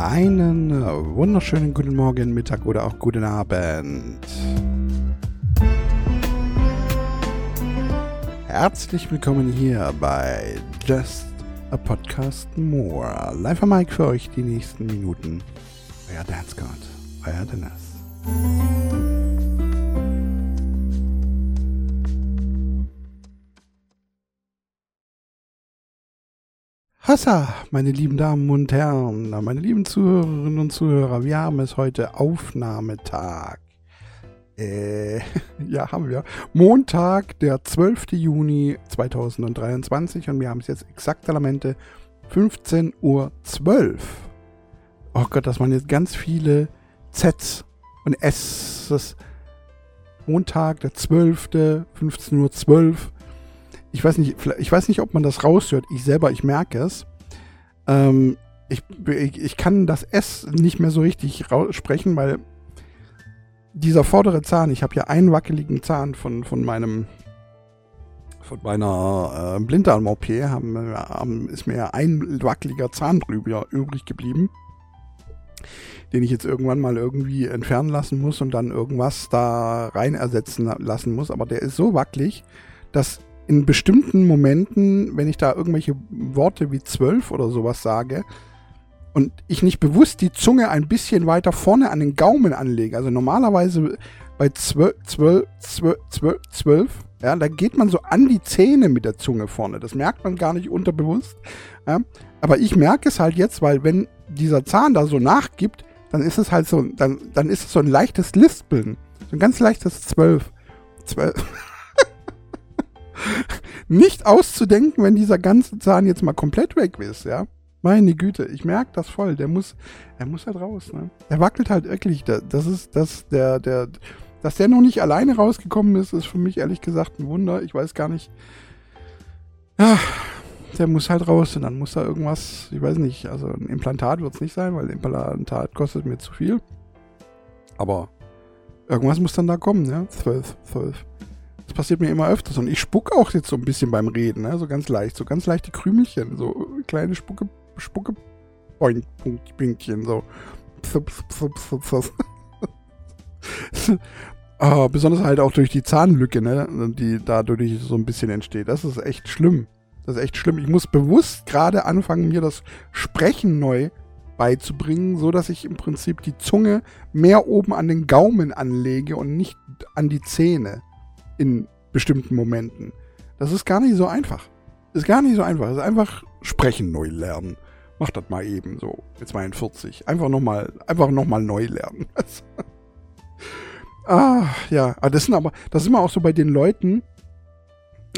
Einen wunderschönen guten Morgen, Mittag oder auch guten Abend. Herzlich willkommen hier bei Just a Podcast More. Live am Mike für euch die nächsten Minuten. Euer Dance God, euer Dennis. Hassa, meine lieben Damen und Herren, meine lieben Zuhörerinnen und Zuhörer, wir haben es heute Aufnahmetag. Äh, ja, haben wir. Montag, der 12. Juni 2023 und wir haben es jetzt exakt Elemente 15.12 Uhr. Oh Gott, das waren jetzt ganz viele Zs und S. Montag, der 12. 15.12 Uhr ich weiß nicht, ich weiß nicht, ob man das raushört. Ich selber, ich merke es. Ähm, ich, ich, kann das S nicht mehr so richtig sprechen, weil dieser vordere Zahn, ich habe ja einen wackeligen Zahn von, von meinem von meiner äh, Blinddarm-OP ist mir ja ein wackeliger Zahn drüber übrig geblieben, den ich jetzt irgendwann mal irgendwie entfernen lassen muss und dann irgendwas da rein ersetzen lassen muss. Aber der ist so wackelig, dass in bestimmten Momenten, wenn ich da irgendwelche Worte wie zwölf oder sowas sage und ich nicht bewusst die Zunge ein bisschen weiter vorne an den Gaumen anlege, also normalerweise bei zwölf, zwölf, zwölf, zwölf, zwölf ja, da geht man so an die Zähne mit der Zunge vorne. Das merkt man gar nicht unterbewusst. Ja. Aber ich merke es halt jetzt, weil wenn dieser Zahn da so nachgibt, dann ist es halt so, dann, dann ist es so ein leichtes Lispeln. So ein ganz leichtes Zwölf. Zwölf. Nicht auszudenken, wenn dieser ganze Zahn jetzt mal komplett weg ist, ja. Meine Güte, ich merke das voll. Der muss, er muss halt raus, ne? Er wackelt halt wirklich. Das ist, das, der, der, dass der noch nicht alleine rausgekommen ist, ist für mich ehrlich gesagt ein Wunder. Ich weiß gar nicht. Ja, der muss halt raus und dann muss da irgendwas, ich weiß nicht, also ein Implantat wird es nicht sein, weil ein Implantat kostet mir zu viel. Aber irgendwas muss dann da kommen, ja. Zwölf, zwölf. Das passiert mir immer öfters und ich spucke auch jetzt so ein bisschen beim Reden, ne? so ganz leicht, so ganz leichte Krümelchen, so kleine Spucke, Spucke, Pünktchen, so. oh, besonders halt auch durch die Zahnlücke, ne, die dadurch so ein bisschen entsteht. Das ist echt schlimm. Das ist echt schlimm. Ich muss bewusst gerade anfangen, mir das Sprechen neu beizubringen, so dass ich im Prinzip die Zunge mehr oben an den Gaumen anlege und nicht an die Zähne in bestimmten Momenten. Das ist gar nicht so einfach. Ist gar nicht so einfach. Das ist einfach sprechen neu lernen. Mach das mal eben so mit 42. Einfach nochmal, einfach nochmal neu lernen. ah, ja. Aber das sind aber, das ist immer auch so bei den Leuten,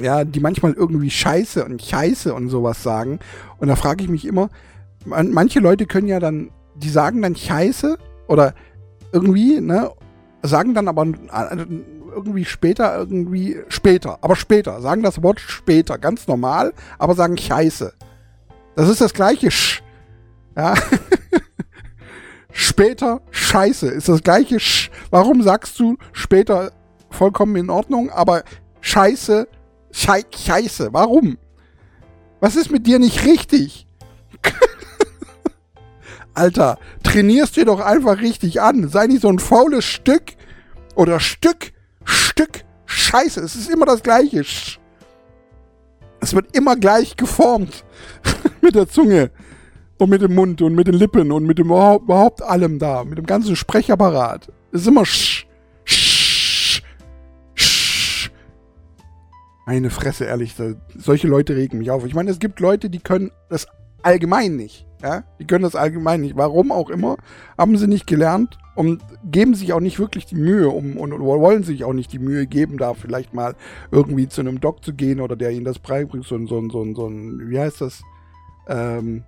ja, die manchmal irgendwie Scheiße und Scheiße und sowas sagen. Und da frage ich mich immer, man, manche Leute können ja dann, die sagen dann Scheiße oder irgendwie, ne, sagen dann aber irgendwie später, irgendwie später, aber später, sagen das Wort später, ganz normal, aber sagen Scheiße. Das ist das gleiche Sch. Ja. später Scheiße ist das gleiche Sch. Warum sagst du später vollkommen in Ordnung, aber Scheiße, Schei Scheiße, warum? Was ist mit dir nicht richtig? Alter, trainierst dir doch einfach richtig an. Sei nicht so ein faules Stück oder Stück Stück Scheiße. Es ist immer das Gleiche. Es wird immer gleich geformt. mit der Zunge. Und mit dem Mund und mit den Lippen und mit dem überhaupt allem da. Mit dem ganzen Sprechapparat. Es ist immer sch. Sch. Sch. Meine Fresse, ehrlich. Solche Leute regen mich auf. Ich meine, es gibt Leute, die können das allgemein nicht. Ja? Die können das allgemein nicht. Warum auch immer, haben sie nicht gelernt und geben sich auch nicht wirklich die Mühe um, und, und, wollen sich auch nicht die Mühe geben, da vielleicht mal irgendwie zu einem Doc zu gehen oder der ihnen das beibringt, so ein, so ein, so ein, so ein wie heißt das? Ähm,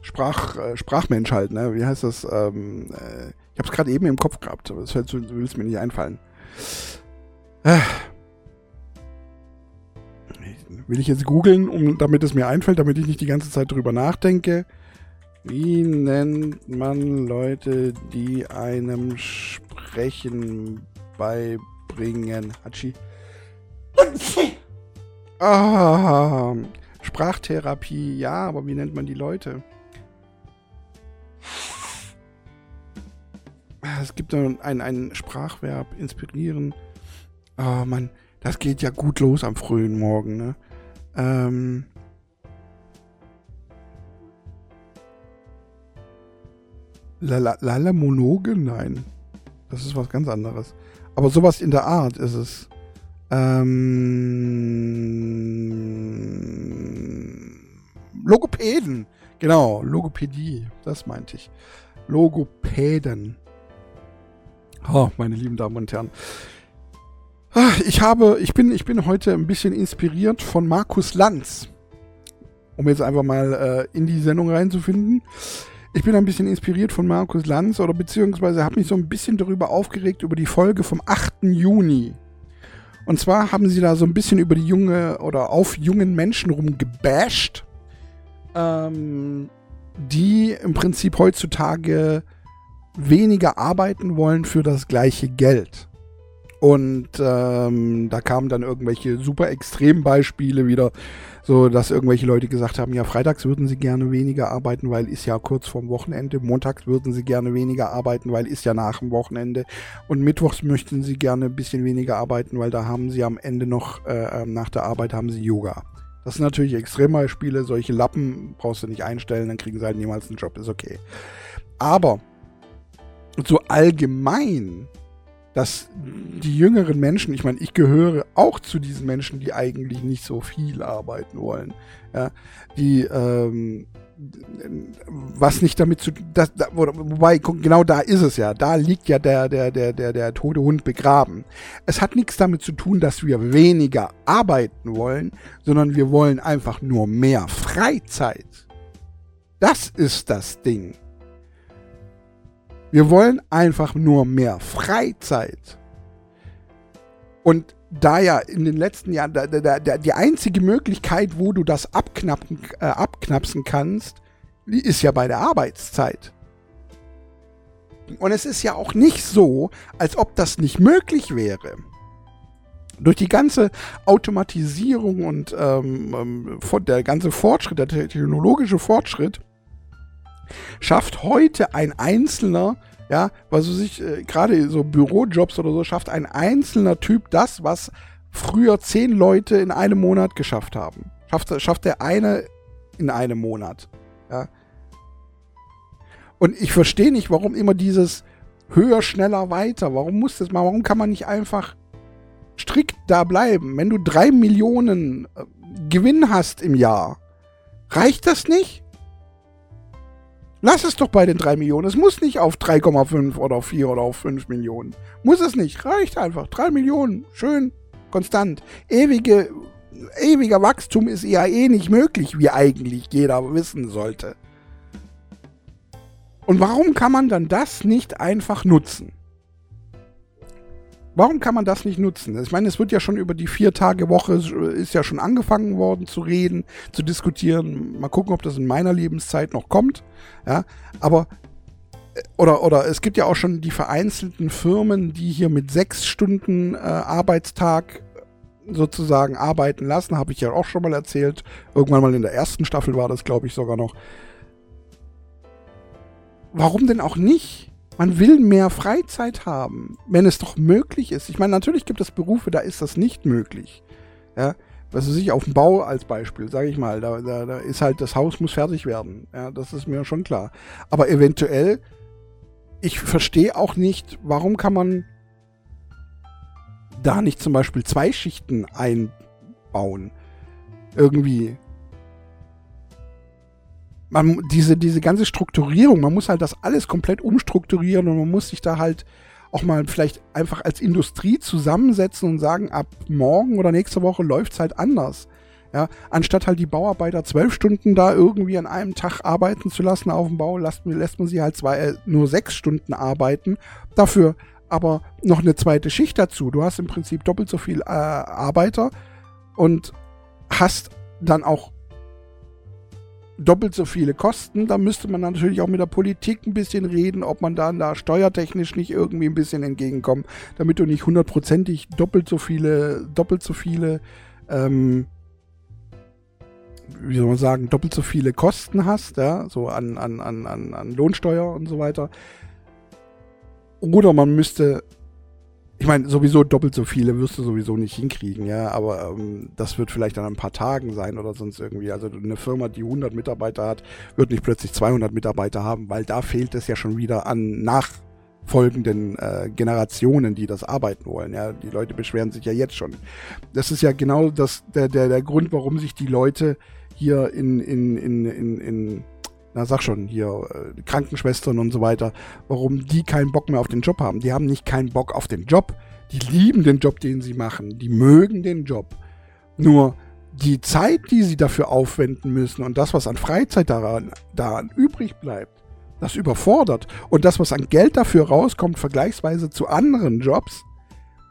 Sprach, äh, Sprachmensch halt, ne? Wie heißt das? Ähm, äh, ich hab's gerade eben im Kopf gehabt, aber das will es mir nicht einfallen. Äh. Will ich jetzt googeln, um, damit es mir einfällt, damit ich nicht die ganze Zeit drüber nachdenke. Wie nennt man Leute, die einem Sprechen beibringen? Hatschi. Ah, Sprachtherapie, ja, aber wie nennt man die Leute? es gibt ein, ein Sprachverb, inspirieren. Oh Mann, das geht ja gut los am frühen Morgen, ne? Ähm. Lala Monoge? Nein. Das ist was ganz anderes. Aber sowas in der Art ist es. Ähm, Logopäden. Genau, Logopädie. Das meinte ich. Logopäden. Oh, meine lieben Damen und Herren. Ah, ich habe, ich bin, ich bin heute ein bisschen inspiriert von Markus Lanz. Um jetzt einfach mal äh, in die Sendung reinzufinden. Ich bin ein bisschen inspiriert von Markus Lanz oder beziehungsweise habe mich so ein bisschen darüber aufgeregt über die Folge vom 8. Juni. Und zwar haben sie da so ein bisschen über die junge oder auf jungen Menschen rumgebasht, ähm, die im Prinzip heutzutage weniger arbeiten wollen für das gleiche Geld. Und ähm, da kamen dann irgendwelche super Extrembeispiele wieder, so dass irgendwelche Leute gesagt haben, ja, freitags würden sie gerne weniger arbeiten, weil ist ja kurz vorm Wochenende. Montags würden sie gerne weniger arbeiten, weil ist ja nach dem Wochenende. Und mittwochs möchten sie gerne ein bisschen weniger arbeiten, weil da haben sie am Ende noch, äh, ähm, nach der Arbeit haben sie Yoga. Das sind natürlich Extrembeispiele, solche Lappen brauchst du nicht einstellen, dann kriegen sie halt niemals einen Job, ist okay. Aber so allgemein dass die jüngeren Menschen, ich meine, ich gehöre auch zu diesen Menschen, die eigentlich nicht so viel arbeiten wollen, ja, die ähm, was nicht damit zu das, da, wobei genau da ist es ja, da liegt ja der der der der der tote Hund begraben. Es hat nichts damit zu tun, dass wir weniger arbeiten wollen, sondern wir wollen einfach nur mehr Freizeit. Das ist das Ding. Wir wollen einfach nur mehr Freizeit. Und da ja in den letzten Jahren da, da, da, die einzige Möglichkeit, wo du das abknappen, äh, abknapsen kannst, ist ja bei der Arbeitszeit. Und es ist ja auch nicht so, als ob das nicht möglich wäre. Durch die ganze Automatisierung und ähm, ähm der ganze Fortschritt, der technologische Fortschritt, schafft heute ein Einzelner, ja, was weiß ich, äh, gerade so Bürojobs oder so, schafft ein einzelner Typ das, was früher zehn Leute in einem Monat geschafft haben. Schafft, schafft der eine in einem Monat. Ja. Und ich verstehe nicht, warum immer dieses höher, schneller, weiter. Warum muss das mal? Warum kann man nicht einfach strikt da bleiben? Wenn du drei Millionen äh, Gewinn hast im Jahr, reicht das nicht? Lass es doch bei den 3 Millionen. Es muss nicht auf 3,5 oder auf 4 oder auf 5 Millionen. Muss es nicht. Reicht einfach. 3 Millionen. Schön. Konstant. Ewige, ewiger Wachstum ist ja eh nicht möglich, wie eigentlich jeder wissen sollte. Und warum kann man dann das nicht einfach nutzen? Warum kann man das nicht nutzen? Ich meine, es wird ja schon über die Vier-Tage-Woche, ist ja schon angefangen worden zu reden, zu diskutieren. Mal gucken, ob das in meiner Lebenszeit noch kommt. Ja, aber äh, oder, oder es gibt ja auch schon die vereinzelten Firmen, die hier mit sechs Stunden äh, Arbeitstag sozusagen arbeiten lassen, habe ich ja auch schon mal erzählt. Irgendwann mal in der ersten Staffel war das, glaube ich, sogar noch. Warum denn auch nicht? Man will mehr Freizeit haben, wenn es doch möglich ist. Ich meine, natürlich gibt es Berufe, da ist das nicht möglich. Ja, was weiß ich, auf dem Bau als Beispiel, sage ich mal, da, da, da ist halt, das Haus muss fertig werden. Ja, das ist mir schon klar. Aber eventuell, ich verstehe auch nicht, warum kann man da nicht zum Beispiel zwei Schichten einbauen? Irgendwie man, diese, diese ganze Strukturierung, man muss halt das alles komplett umstrukturieren und man muss sich da halt auch mal vielleicht einfach als Industrie zusammensetzen und sagen, ab morgen oder nächste Woche läuft es halt anders. Ja, anstatt halt die Bauarbeiter zwölf Stunden da irgendwie an einem Tag arbeiten zu lassen auf dem Bau, lässt, lässt man sie halt zwei, äh, nur sechs Stunden arbeiten. Dafür aber noch eine zweite Schicht dazu. Du hast im Prinzip doppelt so viel äh, Arbeiter und hast dann auch doppelt so viele Kosten. Da müsste man natürlich auch mit der Politik ein bisschen reden, ob man dann da steuertechnisch nicht irgendwie ein bisschen entgegenkommt, damit du nicht hundertprozentig doppelt so viele, doppelt so viele, ähm, wie soll man sagen, doppelt so viele Kosten hast, ja, so an, an, an, an Lohnsteuer und so weiter. Oder man müsste, ich meine, sowieso doppelt so viele wirst du sowieso nicht hinkriegen, ja, aber ähm, das wird vielleicht an ein paar Tagen sein oder sonst irgendwie. Also eine Firma, die 100 Mitarbeiter hat, wird nicht plötzlich 200 Mitarbeiter haben, weil da fehlt es ja schon wieder an nachfolgenden äh, Generationen, die das arbeiten wollen. Ja, die Leute beschweren sich ja jetzt schon. Das ist ja genau das, der, der, der Grund, warum sich die Leute hier in, in, in, in, in na sag schon, hier äh, Krankenschwestern und so weiter, warum die keinen Bock mehr auf den Job haben. Die haben nicht keinen Bock auf den Job. Die lieben den Job, den sie machen. Die mögen den Job. Nur die Zeit, die sie dafür aufwenden müssen und das, was an Freizeit daran, daran übrig bleibt, das überfordert. Und das, was an Geld dafür rauskommt, vergleichsweise zu anderen Jobs,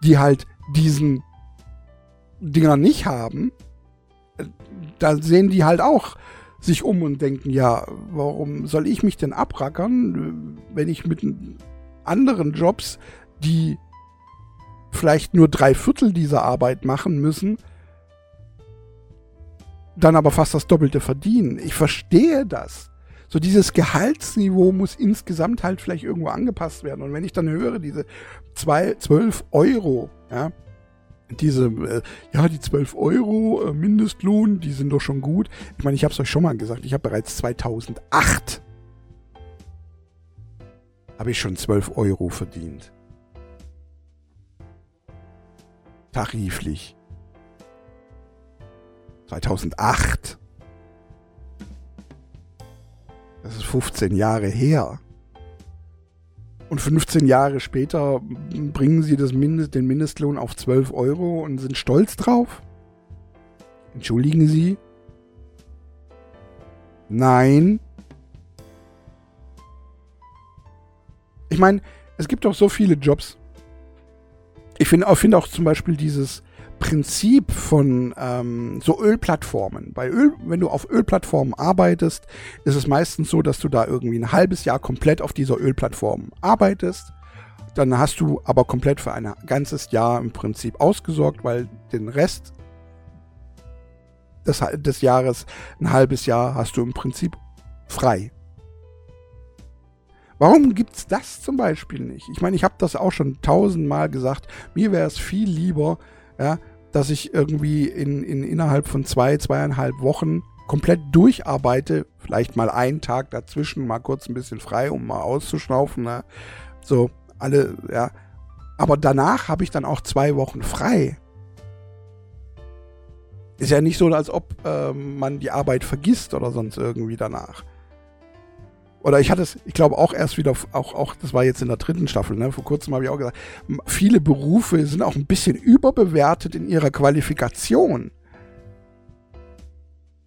die halt diesen Dinger nicht haben, äh, da sehen die halt auch sich um und denken, ja, warum soll ich mich denn abrackern, wenn ich mit anderen Jobs, die vielleicht nur drei Viertel dieser Arbeit machen müssen, dann aber fast das Doppelte verdienen. Ich verstehe das. So dieses Gehaltsniveau muss insgesamt halt vielleicht irgendwo angepasst werden. Und wenn ich dann höre, diese zwei, 12 Euro, ja, diese, äh, ja, die 12 Euro äh, Mindestlohn, die sind doch schon gut. Ich meine, ich habe es euch schon mal gesagt, ich habe bereits 2008 habe ich schon 12 Euro verdient. Tariflich. 2008. Das ist 15 Jahre her. Und 15 Jahre später bringen sie das Mindest, den Mindestlohn auf 12 Euro und sind stolz drauf? Entschuldigen Sie? Nein. Ich meine, es gibt auch so viele Jobs. Ich finde find auch zum Beispiel dieses Prinzip von ähm, so Ölplattformen. Bei Öl, wenn du auf Ölplattformen arbeitest, ist es meistens so, dass du da irgendwie ein halbes Jahr komplett auf dieser Ölplattform arbeitest. Dann hast du aber komplett für ein ganzes Jahr im Prinzip ausgesorgt, weil den Rest des, des Jahres, ein halbes Jahr, hast du im Prinzip frei. Warum gibt es das zum Beispiel nicht? Ich meine, ich habe das auch schon tausendmal gesagt. Mir wäre es viel lieber, ja, dass ich irgendwie in, in innerhalb von zwei, zweieinhalb Wochen komplett durcharbeite, vielleicht mal einen Tag dazwischen, mal kurz ein bisschen frei, um mal auszuschnaufen, ne? so alle, ja. Aber danach habe ich dann auch zwei Wochen frei. Ist ja nicht so, als ob ähm, man die Arbeit vergisst oder sonst irgendwie danach. Oder ich hatte es, ich glaube auch erst wieder, auch, auch, das war jetzt in der dritten Staffel, ne? vor kurzem habe ich auch gesagt, viele Berufe sind auch ein bisschen überbewertet in ihrer Qualifikation.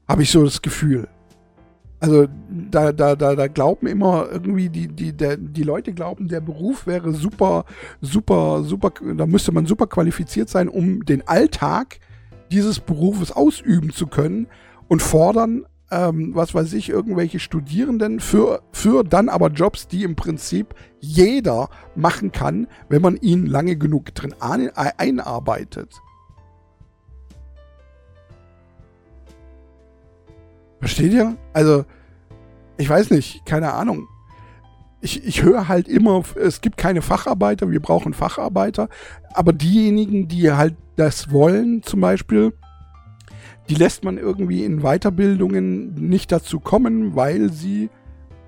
Habe ich so das Gefühl. Also da, da, da, da glauben immer irgendwie, die, die, der, die Leute glauben, der Beruf wäre super, super, super, da müsste man super qualifiziert sein, um den Alltag dieses Berufes ausüben zu können und fordern ähm, was weiß ich, irgendwelche Studierenden für, für dann aber Jobs, die im Prinzip jeder machen kann, wenn man ihn lange genug drin einarbeitet. Versteht ihr? Also, ich weiß nicht, keine Ahnung. Ich, ich höre halt immer, es gibt keine Facharbeiter, wir brauchen Facharbeiter, aber diejenigen, die halt das wollen, zum Beispiel, die lässt man irgendwie in Weiterbildungen nicht dazu kommen, weil sie,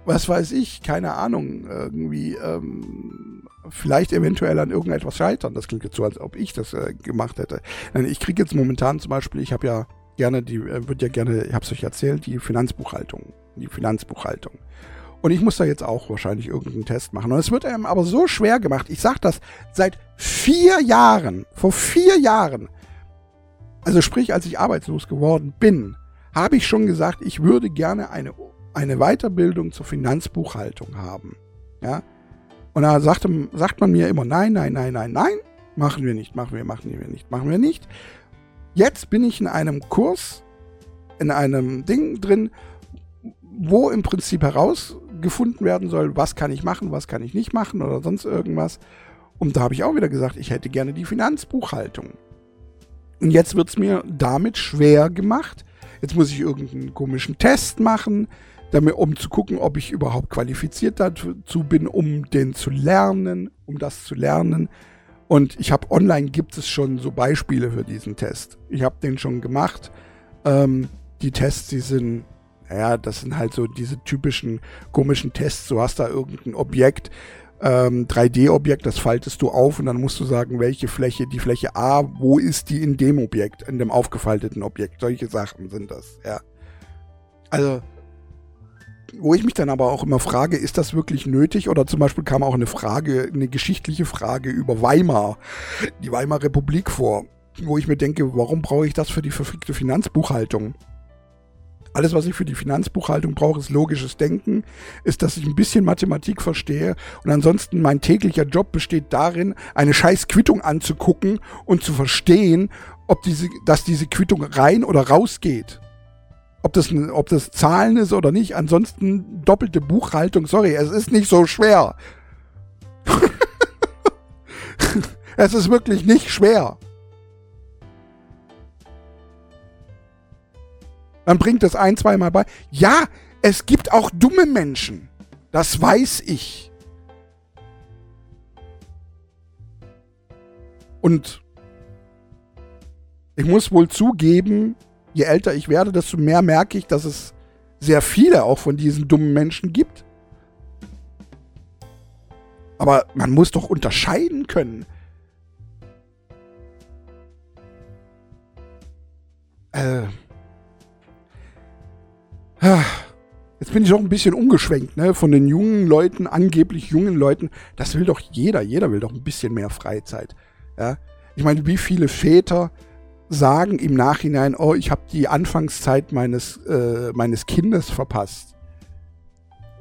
was weiß ich, keine Ahnung, irgendwie ähm, vielleicht eventuell an irgendetwas scheitern. Das klingt jetzt so, als ob ich das äh, gemacht hätte. Ich kriege jetzt momentan zum Beispiel, ich habe ja gerne die, äh, wird ja gerne, ich habe es euch erzählt, die Finanzbuchhaltung. Die Finanzbuchhaltung. Und ich muss da jetzt auch wahrscheinlich irgendeinen Test machen. Und es wird einem aber so schwer gemacht. Ich sage das seit vier Jahren, vor vier Jahren also sprich, als ich arbeitslos geworden bin, habe ich schon gesagt, ich würde gerne eine, eine Weiterbildung zur Finanzbuchhaltung haben. Ja? Und da sagte, sagt man mir immer, nein, nein, nein, nein, nein, machen wir nicht, machen wir, machen wir nicht, machen wir nicht. Jetzt bin ich in einem Kurs, in einem Ding drin, wo im Prinzip herausgefunden werden soll, was kann ich machen, was kann ich nicht machen oder sonst irgendwas. Und da habe ich auch wieder gesagt, ich hätte gerne die Finanzbuchhaltung. Und jetzt wird es mir damit schwer gemacht, Jetzt muss ich irgendeinen komischen Test machen, damit, um zu gucken, ob ich überhaupt qualifiziert dazu bin, um den zu lernen, um das zu lernen. Und ich habe online gibt es schon so Beispiele für diesen Test. Ich habe den schon gemacht. Ähm, die Tests, die sind, ja, das sind halt so diese typischen komischen Tests. Du hast da irgendein Objekt, ähm, 3D-Objekt, das faltest du auf und dann musst du sagen, welche Fläche, die Fläche A, wo ist die in dem Objekt, in dem aufgefalteten Objekt. Solche Sachen sind das, ja. Also, wo ich mich dann aber auch immer frage, ist das wirklich nötig? Oder zum Beispiel kam auch eine Frage, eine geschichtliche Frage über Weimar, die Weimarer Republik vor, wo ich mir denke, warum brauche ich das für die verfickte Finanzbuchhaltung? Alles, was ich für die Finanzbuchhaltung brauche, ist logisches Denken, ist, dass ich ein bisschen Mathematik verstehe und ansonsten mein täglicher Job besteht darin, eine scheiß Quittung anzugucken und zu verstehen, ob diese, dass diese Quittung rein oder raus geht. Ob das, ob das Zahlen ist oder nicht. Ansonsten doppelte Buchhaltung, sorry, es ist nicht so schwer. es ist wirklich nicht schwer. Dann bringt es ein, zweimal bei. Ja, es gibt auch dumme Menschen. Das weiß ich. Und ich muss wohl zugeben, je älter ich werde, desto mehr merke ich, dass es sehr viele auch von diesen dummen Menschen gibt. Aber man muss doch unterscheiden können. Äh, Jetzt bin ich auch ein bisschen umgeschwenkt, ne? Von den jungen Leuten, angeblich jungen Leuten. Das will doch jeder. Jeder will doch ein bisschen mehr Freizeit. Ja? Ich meine, wie viele Väter sagen im Nachhinein, oh, ich habe die Anfangszeit meines, äh, meines Kindes verpasst.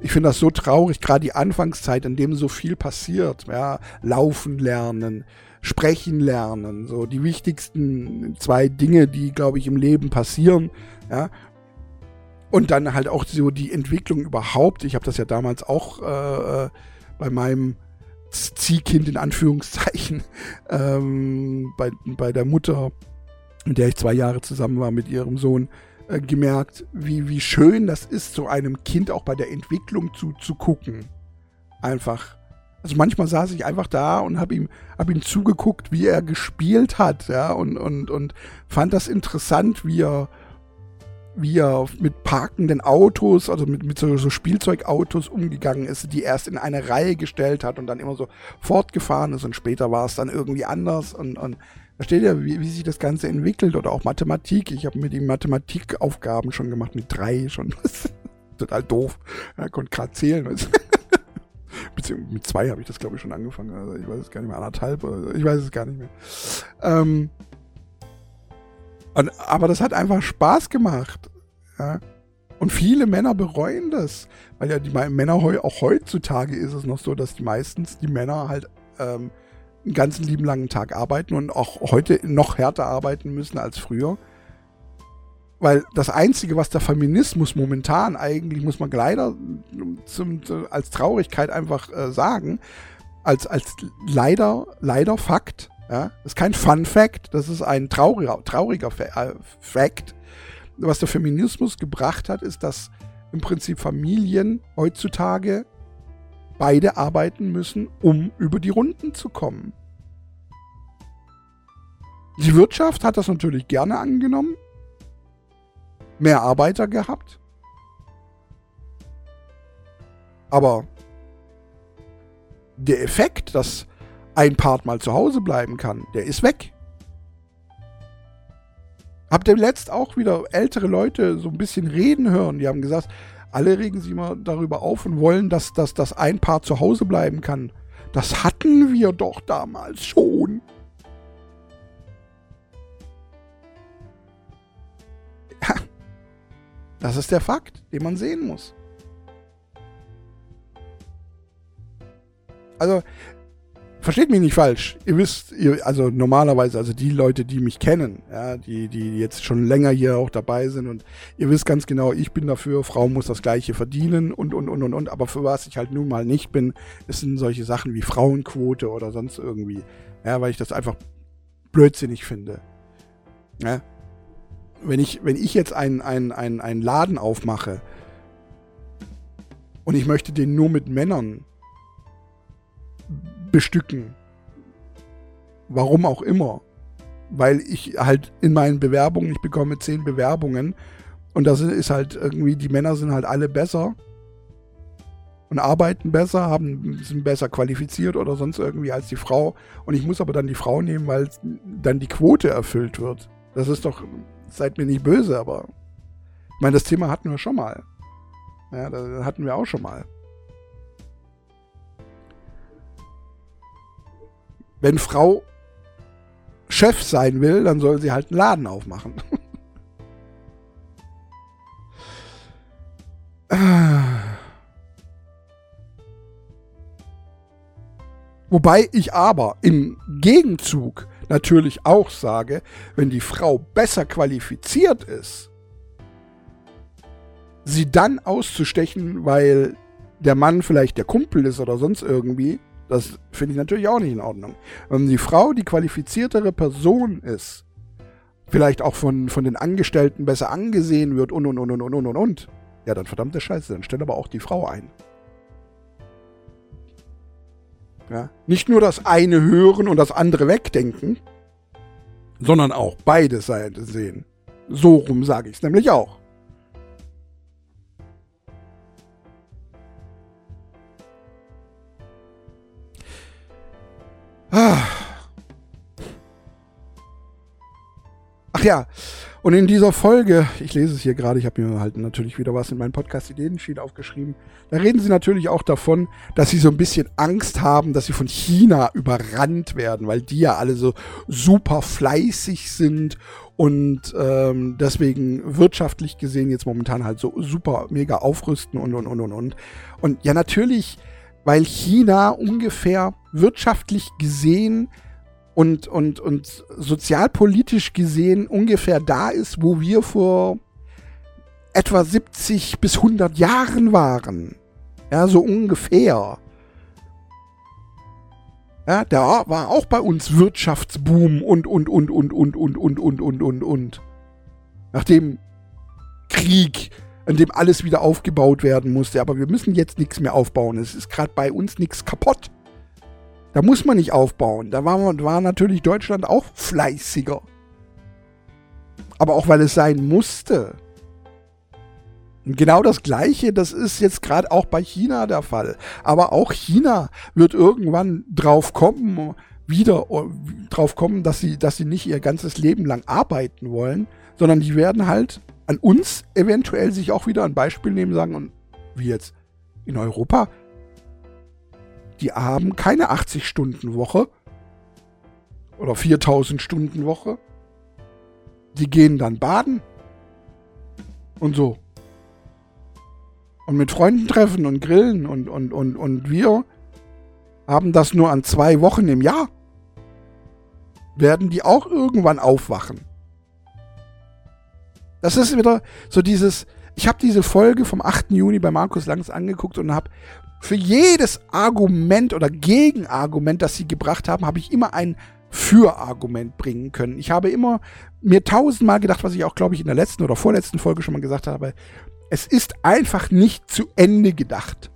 Ich finde das so traurig, gerade die Anfangszeit, in dem so viel passiert. Ja? Laufen lernen, sprechen lernen, so die wichtigsten zwei Dinge, die, glaube ich, im Leben passieren. Ja? Und dann halt auch so die Entwicklung überhaupt. Ich habe das ja damals auch äh, bei meinem Ziehkind in Anführungszeichen, ähm, bei, bei der Mutter, mit der ich zwei Jahre zusammen war mit ihrem Sohn, äh, gemerkt, wie, wie schön das ist, so einem Kind auch bei der Entwicklung zu, zu gucken. Einfach. Also manchmal saß ich einfach da und habe ihm, hab ihm zugeguckt, wie er gespielt hat, ja, und, und, und fand das interessant, wie er, wie er mit parkenden Autos, also mit, mit so, so, Spielzeugautos umgegangen ist, die erst in eine Reihe gestellt hat und dann immer so fortgefahren ist und später war es dann irgendwie anders und, und da steht ja, wie, wie sich das Ganze entwickelt oder auch Mathematik. Ich habe mit ihm Mathematikaufgaben schon gemacht, mit drei schon. Total doof. Er konnte gerade zählen. Beziehungsweise mit zwei habe ich das, glaube ich, schon angefangen. Also ich weiß es gar nicht mehr, anderthalb oder ich weiß es gar nicht mehr. Ähm, und, aber das hat einfach Spaß gemacht. Ja. Und viele Männer bereuen das. Weil ja die Männer auch heutzutage ist es noch so, dass die meistens die Männer halt ähm, einen ganzen lieben langen Tag arbeiten und auch heute noch härter arbeiten müssen als früher. Weil das Einzige, was der Feminismus momentan eigentlich, muss man leider zum, als Traurigkeit einfach äh, sagen, als, als leider, leider Fakt, ja? Das ist kein Fun Fact, das ist ein trauriger, trauriger äh, Fact. Was der Feminismus gebracht hat, ist, dass im Prinzip Familien heutzutage beide arbeiten müssen, um über die Runden zu kommen. Die Wirtschaft hat das natürlich gerne angenommen, mehr Arbeiter gehabt, aber der Effekt, dass ein Part mal zu Hause bleiben kann, der ist weg. Habt ihr letzt auch wieder ältere Leute so ein bisschen reden hören? Die haben gesagt, alle regen sich immer darüber auf und wollen, dass, dass, dass ein Paar zu Hause bleiben kann. Das hatten wir doch damals schon. Ja, das ist der Fakt, den man sehen muss. Also, versteht mich nicht falsch. Ihr wisst, ihr, also normalerweise, also die Leute, die mich kennen, ja, die, die jetzt schon länger hier auch dabei sind und ihr wisst ganz genau, ich bin dafür, Frau muss das Gleiche verdienen und, und, und, und, und. Aber für was ich halt nun mal nicht bin, es sind solche Sachen wie Frauenquote oder sonst irgendwie. Ja, weil ich das einfach blödsinnig finde. Ja. wenn ich, wenn ich jetzt einen, einen, einen, einen Laden aufmache und ich möchte den nur mit Männern bestücken, warum auch immer, weil ich halt in meinen Bewerbungen, ich bekomme zehn Bewerbungen und das ist halt irgendwie, die Männer sind halt alle besser und arbeiten besser, haben, sind besser qualifiziert oder sonst irgendwie als die Frau. Und ich muss aber dann die Frau nehmen, weil dann die Quote erfüllt wird. Das ist doch, seid mir nicht böse, aber ich meine, das Thema hatten wir schon mal. Ja, das hatten wir auch schon mal. Wenn Frau Chef sein will, dann soll sie halt einen Laden aufmachen. Wobei ich aber im Gegenzug natürlich auch sage, wenn die Frau besser qualifiziert ist, sie dann auszustechen, weil der Mann vielleicht der Kumpel ist oder sonst irgendwie, das finde ich natürlich auch nicht in Ordnung. Wenn die Frau die qualifiziertere Person ist, vielleicht auch von, von den Angestellten besser angesehen wird und und und und und und und, ja, dann verdammte Scheiße, dann stell aber auch die Frau ein. Ja? Nicht nur das eine hören und das andere wegdenken, sondern auch beide Seiten sehen. So rum sage ich es nämlich auch. Ach ja, und in dieser Folge, ich lese es hier gerade, ich habe mir halt natürlich wieder was in meinen Podcast-Ideensheet aufgeschrieben, da reden sie natürlich auch davon, dass sie so ein bisschen Angst haben, dass sie von China überrannt werden, weil die ja alle so super fleißig sind und ähm, deswegen wirtschaftlich gesehen jetzt momentan halt so super mega aufrüsten und und und und und. Und ja, natürlich, weil China ungefähr wirtschaftlich gesehen und, und, und sozialpolitisch gesehen ungefähr da ist, wo wir vor etwa 70 bis 100 Jahren waren. Ja, so ungefähr. Ja, da war auch bei uns Wirtschaftsboom und, und, und, und, und, und, und, und, und, und, und. Nach dem Krieg, in dem alles wieder aufgebaut werden musste. Aber wir müssen jetzt nichts mehr aufbauen. Es ist gerade bei uns nichts kaputt. Da muss man nicht aufbauen. Da war, war natürlich Deutschland auch fleißiger. Aber auch weil es sein musste. Und genau das Gleiche, das ist jetzt gerade auch bei China der Fall. Aber auch China wird irgendwann drauf kommen, wieder drauf kommen, dass sie, dass sie nicht ihr ganzes Leben lang arbeiten wollen, sondern die werden halt an uns eventuell sich auch wieder ein Beispiel nehmen, sagen, und wie jetzt in Europa, die haben keine 80-Stunden-Woche oder 4000-Stunden-Woche. Die gehen dann baden und so. Und mit Freunden treffen und grillen und, und, und, und wir haben das nur an zwei Wochen im Jahr. Werden die auch irgendwann aufwachen? Das ist wieder so dieses, ich habe diese Folge vom 8. Juni bei Markus Langs angeguckt und habe für jedes Argument oder Gegenargument, das sie gebracht haben, habe ich immer ein Für-Argument bringen können. Ich habe immer mir tausendmal gedacht, was ich auch, glaube ich, in der letzten oder vorletzten Folge schon mal gesagt habe. Es ist einfach nicht zu Ende gedacht.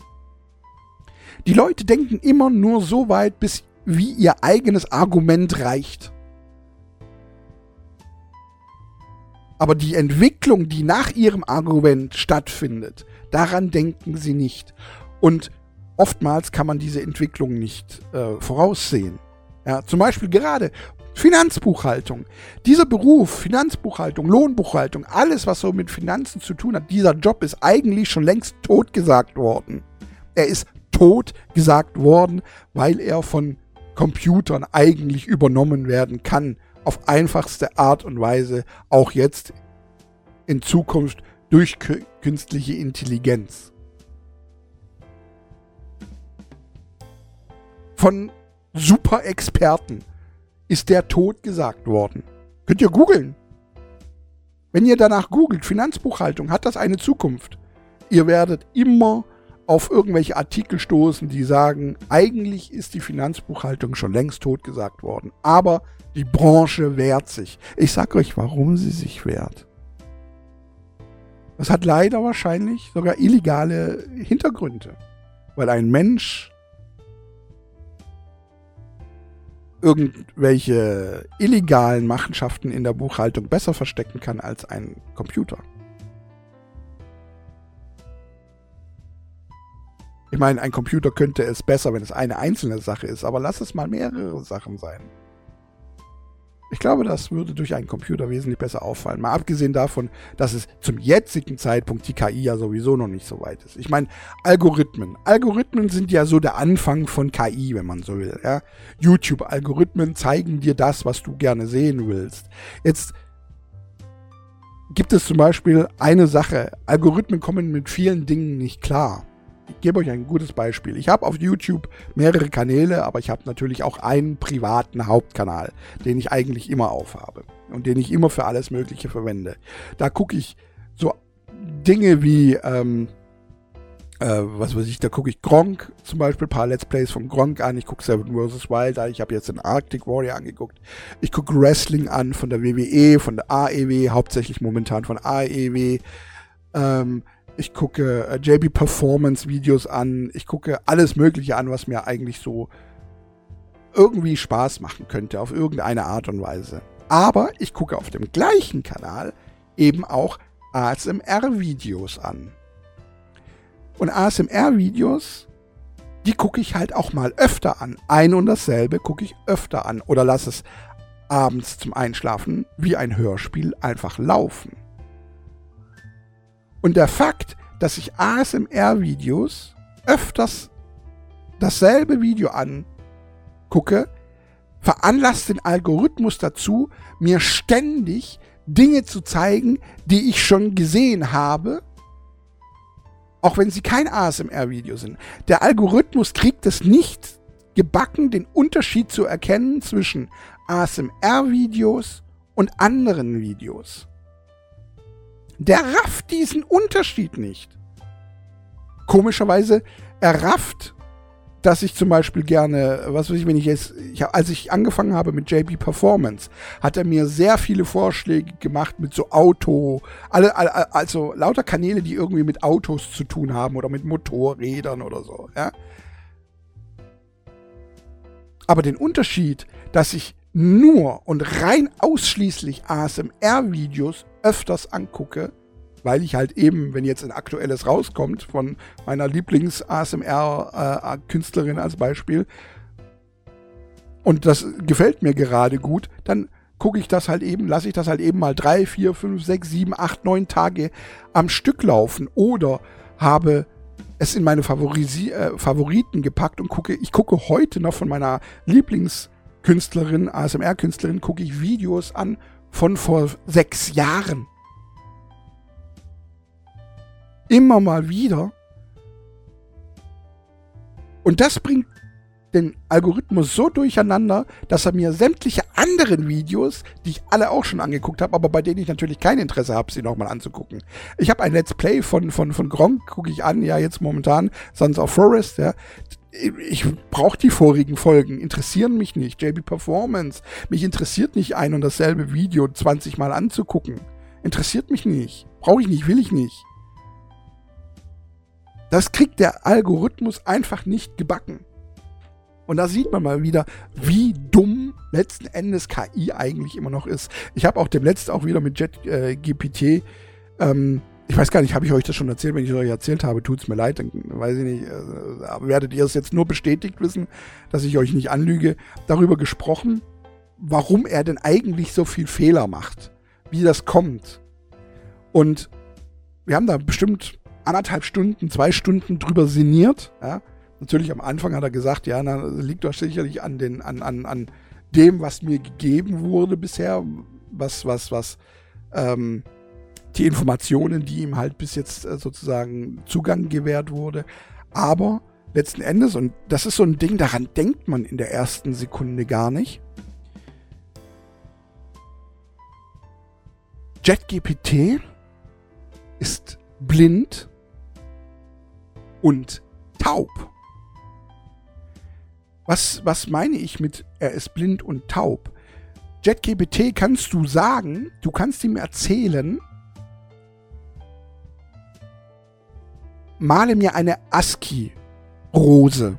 Die Leute denken immer nur so weit, bis wie ihr eigenes Argument reicht. Aber die Entwicklung, die nach ihrem Argument stattfindet, daran denken sie nicht. Und oftmals kann man diese Entwicklung nicht äh, voraussehen. Ja, zum Beispiel gerade Finanzbuchhaltung. Dieser Beruf, Finanzbuchhaltung, Lohnbuchhaltung, alles, was so mit Finanzen zu tun hat, dieser Job ist eigentlich schon längst totgesagt worden. Er ist totgesagt worden, weil er von Computern eigentlich übernommen werden kann. Auf einfachste Art und Weise, auch jetzt in Zukunft durch künstliche Intelligenz. Von Super-Experten ist der tot gesagt worden. Könnt ihr googeln. Wenn ihr danach googelt, Finanzbuchhaltung, hat das eine Zukunft? Ihr werdet immer auf irgendwelche Artikel stoßen, die sagen, eigentlich ist die Finanzbuchhaltung schon längst tot gesagt worden. Aber die Branche wehrt sich. Ich sag euch, warum sie sich wehrt. Das hat leider wahrscheinlich sogar illegale Hintergründe. Weil ein Mensch irgendwelche illegalen Machenschaften in der Buchhaltung besser verstecken kann als ein Computer. Ich meine, ein Computer könnte es besser, wenn es eine einzelne Sache ist, aber lass es mal mehrere Sachen sein. Ich glaube, das würde durch einen Computer wesentlich besser auffallen. Mal abgesehen davon, dass es zum jetzigen Zeitpunkt die KI ja sowieso noch nicht so weit ist. Ich meine, Algorithmen. Algorithmen sind ja so der Anfang von KI, wenn man so will. Ja? YouTube-Algorithmen zeigen dir das, was du gerne sehen willst. Jetzt gibt es zum Beispiel eine Sache. Algorithmen kommen mit vielen Dingen nicht klar ich gebe euch ein gutes Beispiel. Ich habe auf YouTube mehrere Kanäle, aber ich habe natürlich auch einen privaten Hauptkanal, den ich eigentlich immer aufhabe und den ich immer für alles Mögliche verwende. Da gucke ich so Dinge wie, ähm, äh, was weiß ich, da gucke ich Gronk zum Beispiel, ein paar Let's Plays von Gronk an. Ich gucke Seven vs. Wild an. Ich habe jetzt den Arctic Warrior angeguckt. Ich gucke Wrestling an von der WWE, von der AEW, hauptsächlich momentan von AEW. Ähm, ich gucke äh, JB Performance Videos an, ich gucke alles Mögliche an, was mir eigentlich so irgendwie Spaß machen könnte, auf irgendeine Art und Weise. Aber ich gucke auf dem gleichen Kanal eben auch ASMR-Videos an. Und ASMR-Videos, die gucke ich halt auch mal öfter an. Ein und dasselbe gucke ich öfter an oder lasse es abends zum Einschlafen wie ein Hörspiel einfach laufen. Und der Fakt, dass ich ASMR-Videos öfters dasselbe Video angucke, veranlasst den Algorithmus dazu, mir ständig Dinge zu zeigen, die ich schon gesehen habe, auch wenn sie kein ASMR-Video sind. Der Algorithmus kriegt es nicht gebacken, den Unterschied zu erkennen zwischen ASMR-Videos und anderen Videos. Der rafft diesen Unterschied nicht. Komischerweise, er rafft, dass ich zum Beispiel gerne, was weiß ich, wenn ich jetzt, ich, als ich angefangen habe mit JB Performance, hat er mir sehr viele Vorschläge gemacht mit so Auto, alle, alle, also lauter Kanäle, die irgendwie mit Autos zu tun haben oder mit Motorrädern oder so, ja. Aber den Unterschied, dass ich nur und rein ausschließlich ASMR-Videos öfters angucke, weil ich halt eben, wenn jetzt ein aktuelles rauskommt von meiner Lieblings-ASMR-Künstlerin als Beispiel, und das gefällt mir gerade gut, dann gucke ich das halt eben, lasse ich das halt eben mal drei, vier, fünf, sechs, sieben, acht, neun Tage am Stück laufen oder habe es in meine Favorisi äh, Favoriten gepackt und gucke, ich gucke heute noch von meiner Lieblingskünstlerin, ASMR-Künstlerin, gucke ich Videos an von vor sechs Jahren. Immer mal wieder. Und das bringt den Algorithmus so durcheinander, dass er mir sämtliche anderen Videos, die ich alle auch schon angeguckt habe, aber bei denen ich natürlich kein Interesse habe, sie nochmal anzugucken. Ich habe ein Let's Play von, von, von Gronk, gucke ich an, ja, jetzt momentan, Sons of Forest, ja ich brauche die vorigen Folgen, interessieren mich nicht. JB Performance, mich interessiert nicht ein und dasselbe Video 20 Mal anzugucken. Interessiert mich nicht. Brauche ich nicht, will ich nicht. Das kriegt der Algorithmus einfach nicht gebacken. Und da sieht man mal wieder, wie dumm letzten Endes KI eigentlich immer noch ist. Ich habe auch dem letzten auch wieder mit JetGPT äh, ähm, ich weiß gar nicht, habe ich euch das schon erzählt? Wenn ich es euch erzählt habe, tut es mir leid, dann weiß ich nicht, äh, werdet ihr es jetzt nur bestätigt wissen, dass ich euch nicht anlüge, darüber gesprochen, warum er denn eigentlich so viel Fehler macht, wie das kommt. Und wir haben da bestimmt anderthalb Stunden, zwei Stunden drüber sinniert. Ja? Natürlich am Anfang hat er gesagt, ja, na, liegt doch sicherlich an, den, an, an, an dem, was mir gegeben wurde bisher, was, was, was, ähm, die Informationen, die ihm halt bis jetzt äh, sozusagen Zugang gewährt wurde. Aber letzten Endes, und das ist so ein Ding, daran denkt man in der ersten Sekunde gar nicht. JetGPT ist blind und taub. Was, was meine ich mit, er ist blind und taub? JetGPT kannst du sagen, du kannst ihm erzählen, male mir eine ASCII-Rose.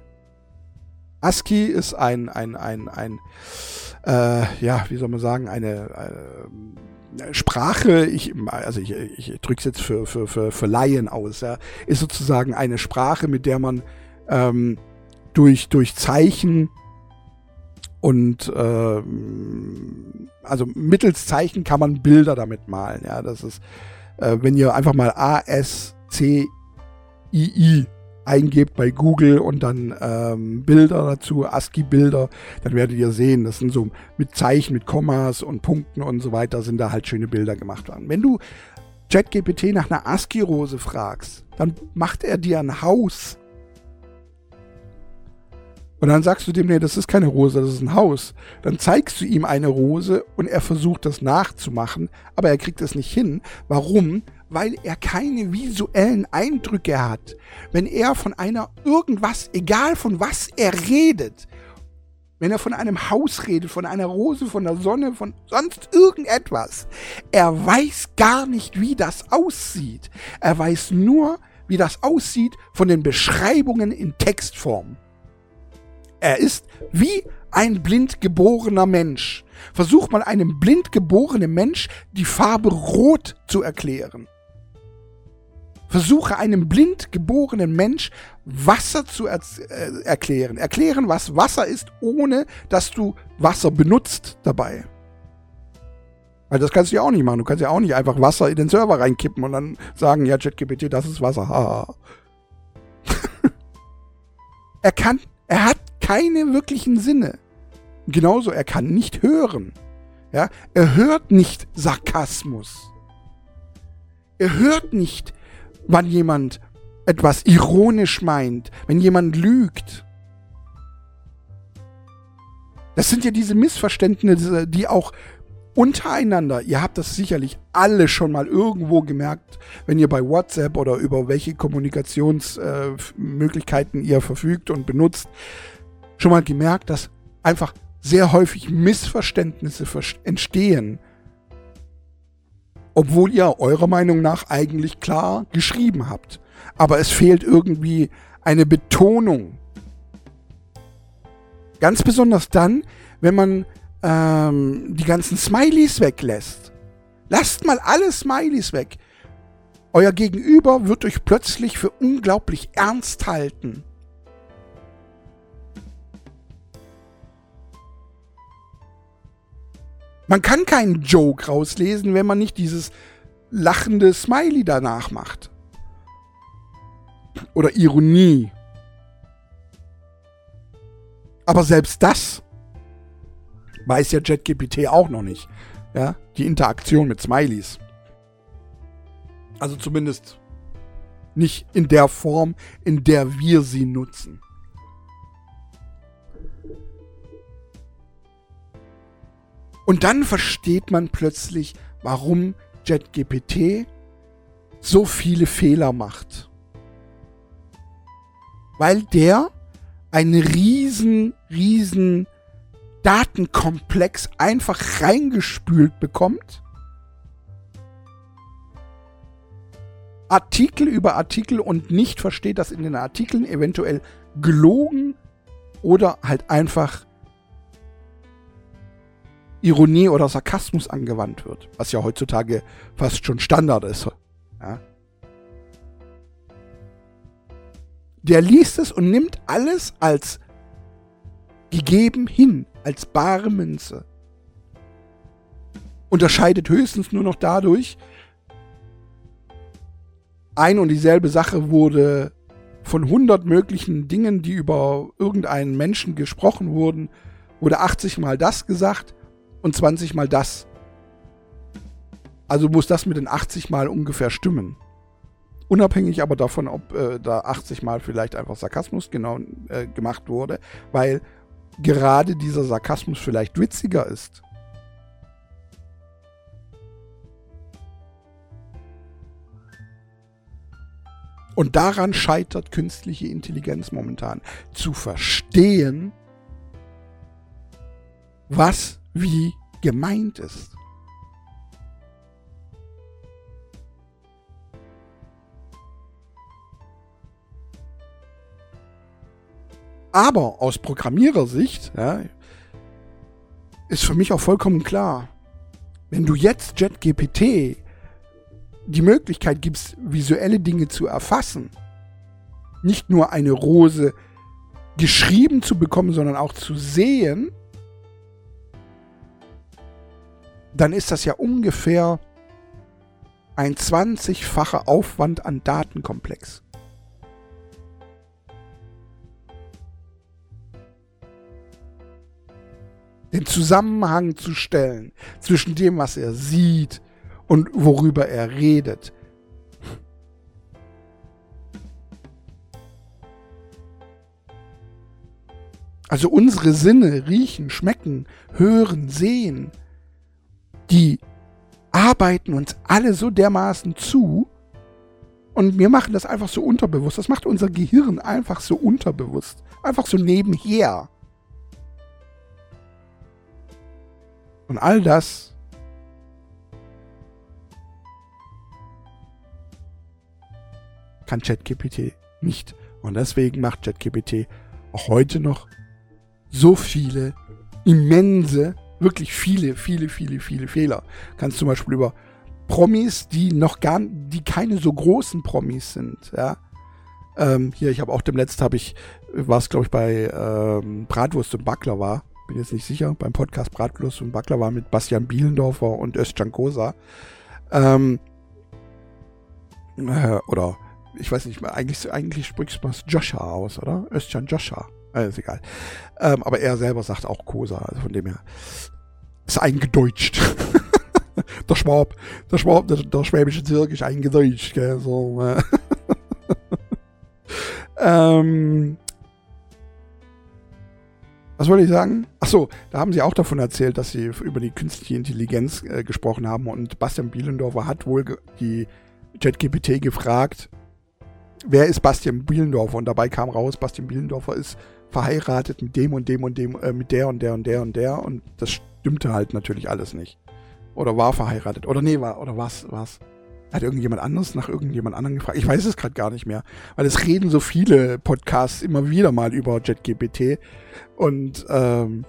ASCII ist ein, ein, ein, ein, äh, ja, wie soll man sagen, eine, äh, Sprache, ich, also ich, ich drücke es jetzt für, für, für, für Laien aus, ja, ist sozusagen eine Sprache, mit der man ähm, durch, durch Zeichen und äh, also mittels Zeichen kann man Bilder damit malen. Ja, das ist, äh, wenn ihr einfach mal A S C I I eingebt bei Google und dann ähm, Bilder dazu, ASCII-Bilder, dann werdet ihr sehen, das sind so mit Zeichen, mit Kommas und Punkten und so weiter, sind da halt schöne Bilder gemacht worden. Wenn du ChatGPT nach einer ASCII-Rose fragst, dann macht er dir ein Haus und dann sagst du dem, nee, das ist keine Rose, das ist ein Haus. Dann zeigst du ihm eine Rose und er versucht das nachzumachen, aber er kriegt es nicht hin. Warum? Weil er keine visuellen Eindrücke hat. Wenn er von einer irgendwas, egal von was er redet, wenn er von einem Haus redet, von einer Rose, von der Sonne, von sonst irgendetwas, er weiß gar nicht, wie das aussieht. Er weiß nur, wie das aussieht von den Beschreibungen in Textform. Er ist wie ein blind geborener Mensch. Versuch mal einem blind geborenen Mensch die Farbe Rot zu erklären. Versuche einem blind geborenen Mensch Wasser zu er äh, erklären. Erklären, was Wasser ist, ohne dass du Wasser benutzt dabei. Weil das kannst du ja auch nicht machen. Du kannst ja auch nicht einfach Wasser in den Server reinkippen und dann sagen, ja, ChatGPT, das ist Wasser. er kann, er hat keine wirklichen Sinne. Genauso, er kann nicht hören. Ja, er hört nicht Sarkasmus. Er hört nicht, wann jemand etwas ironisch meint, wenn jemand lügt. Das sind ja diese Missverständnisse, die auch untereinander, ihr habt das sicherlich alle schon mal irgendwo gemerkt, wenn ihr bei WhatsApp oder über welche Kommunikationsmöglichkeiten äh, ihr verfügt und benutzt, schon mal gemerkt, dass einfach sehr häufig Missverständnisse entstehen, obwohl ihr eurer Meinung nach eigentlich klar geschrieben habt. Aber es fehlt irgendwie eine Betonung. Ganz besonders dann, wenn man ähm, die ganzen Smileys weglässt. Lasst mal alle Smileys weg. Euer Gegenüber wird euch plötzlich für unglaublich ernst halten. Man kann keinen Joke rauslesen, wenn man nicht dieses lachende Smiley danach macht. Oder Ironie. Aber selbst das weiß ja JetGPT auch noch nicht. Ja, die Interaktion mit Smileys. Also zumindest nicht in der Form, in der wir sie nutzen. Und dann versteht man plötzlich, warum JetGPT so viele Fehler macht. Weil der einen riesen, riesen Datenkomplex einfach reingespült bekommt. Artikel über Artikel und nicht versteht, dass in den Artikeln eventuell gelogen oder halt einfach Ironie oder Sarkasmus angewandt wird, was ja heutzutage fast schon Standard ist. Ja. Der liest es und nimmt alles als gegeben hin, als bare Münze. Unterscheidet höchstens nur noch dadurch, ein und dieselbe Sache wurde von 100 möglichen Dingen, die über irgendeinen Menschen gesprochen wurden, wurde 80 mal das gesagt und 20 mal das. Also muss das mit den 80 mal ungefähr stimmen. Unabhängig aber davon, ob äh, da 80 mal vielleicht einfach Sarkasmus genau äh, gemacht wurde, weil gerade dieser Sarkasmus vielleicht witziger ist. Und daran scheitert künstliche Intelligenz momentan. Zu verstehen, was wie gemeint ist. Aber aus Programmierersicht ja, ist für mich auch vollkommen klar, wenn du jetzt JetGPT die Möglichkeit gibst, visuelle Dinge zu erfassen, nicht nur eine Rose geschrieben zu bekommen, sondern auch zu sehen, dann ist das ja ungefähr ein 20-facher Aufwand an Datenkomplex. Den Zusammenhang zu stellen zwischen dem, was er sieht und worüber er redet. Also unsere Sinne riechen, schmecken, hören, sehen, die arbeiten uns alle so dermaßen zu und wir machen das einfach so unterbewusst. Das macht unser Gehirn einfach so unterbewusst. Einfach so nebenher. Und all das kann ChatGPT nicht. Und deswegen macht ChatGPT auch heute noch so viele immense wirklich viele, viele, viele, viele Fehler. Kannst zum Beispiel über Promis, die noch gar, die keine so großen Promis sind, ja. Ähm, hier, ich habe auch dem letzten habe ich, war es glaube ich bei ähm, Bratwurst und Backler war, bin jetzt nicht sicher, beim Podcast Bratwurst und Backler war mit Bastian Bielendorfer und Özcan Kosa. Ähm, äh, oder ich weiß nicht, eigentlich, eigentlich sprichst du Joshua aus, oder? Özcan Joshua. Äh, ist egal. Ähm, aber er selber sagt auch Kosa, also von dem her. Ist eingedeutscht. der Schwab, der Schwab, der, der schwäbische Zirk ist eingedeutscht, gell, so. Äh. ähm, was wollte ich sagen? Achso, da haben sie auch davon erzählt, dass sie über die künstliche Intelligenz äh, gesprochen haben und Bastian Bielendorfer hat wohl die ChatGPT gefragt, wer ist Bastian Bielendorfer? Und dabei kam raus, Bastian Bielendorfer ist verheiratet mit dem und dem und dem, äh, mit der und der und der und der und das stimmte halt natürlich alles nicht. Oder war verheiratet. Oder nee, war, oder was, was? Hat irgendjemand anderes nach irgendjemand anderen gefragt? Ich weiß es gerade gar nicht mehr. Weil es reden so viele Podcasts immer wieder mal über JetGPT. Und ähm,